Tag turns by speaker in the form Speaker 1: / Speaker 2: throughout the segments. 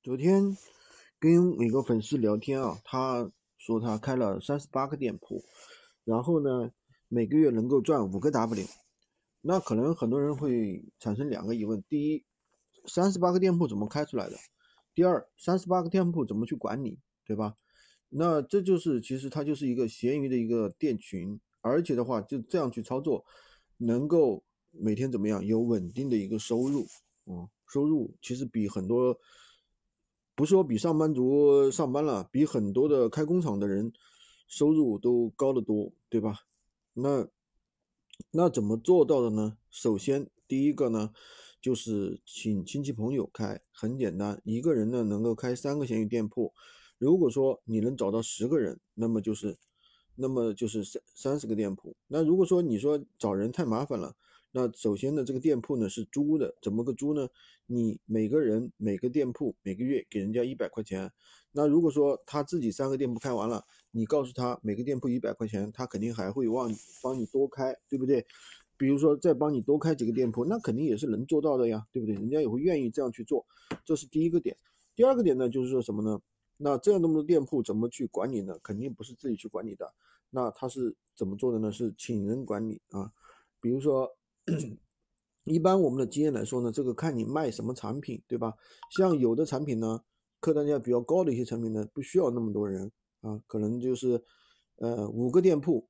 Speaker 1: 昨天跟一个粉丝聊天啊，他说他开了三十八个店铺，然后呢每个月能够赚五个 W。那可能很多人会产生两个疑问：第一，三十八个店铺怎么开出来的？第二，三十八个店铺怎么去管理，对吧？那这就是其实它就是一个闲鱼的一个店群，而且的话就这样去操作，能够每天怎么样有稳定的一个收入，嗯，收入其实比很多。不是说比上班族上班了，比很多的开工厂的人收入都高得多，对吧？那那怎么做到的呢？首先，第一个呢，就是请亲戚朋友开，很简单，一个人呢能够开三个闲鱼店铺。如果说你能找到十个人，那么就是，那么就是三三十个店铺。那如果说你说找人太麻烦了。那首先呢，这个店铺呢是租的，怎么个租呢？你每个人每个店铺每个月给人家一百块钱。那如果说他自己三个店铺开完了，你告诉他每个店铺一百块钱，他肯定还会往帮你多开，对不对？比如说再帮你多开几个店铺，那肯定也是能做到的呀，对不对？人家也会愿意这样去做，这是第一个点。第二个点呢，就是说什么呢？那这样那么多店铺怎么去管理呢？肯定不是自己去管理的。那他是怎么做的呢？是请人管理啊，比如说。一般我们的经验来说呢，这个看你卖什么产品，对吧？像有的产品呢，客单价比较高的一些产品呢，不需要那么多人啊，可能就是呃五个店铺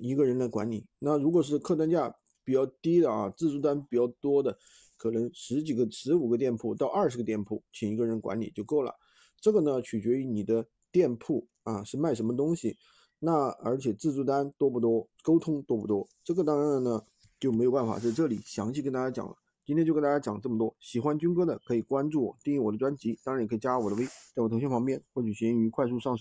Speaker 1: 一个人来管理。那如果是客单价比较低的啊，自助单比较多的，可能十几个、十五个店铺到二十个店铺，请一个人管理就够了。这个呢，取决于你的店铺啊是卖什么东西，那而且自助单多不多，沟通多不多，这个当然呢。就没有办法在这里详细跟大家讲了。今天就跟大家讲这么多。喜欢军哥的可以关注我，订阅我的专辑，当然也可以加我的微，在我头像旁边获取闲鱼快速上手。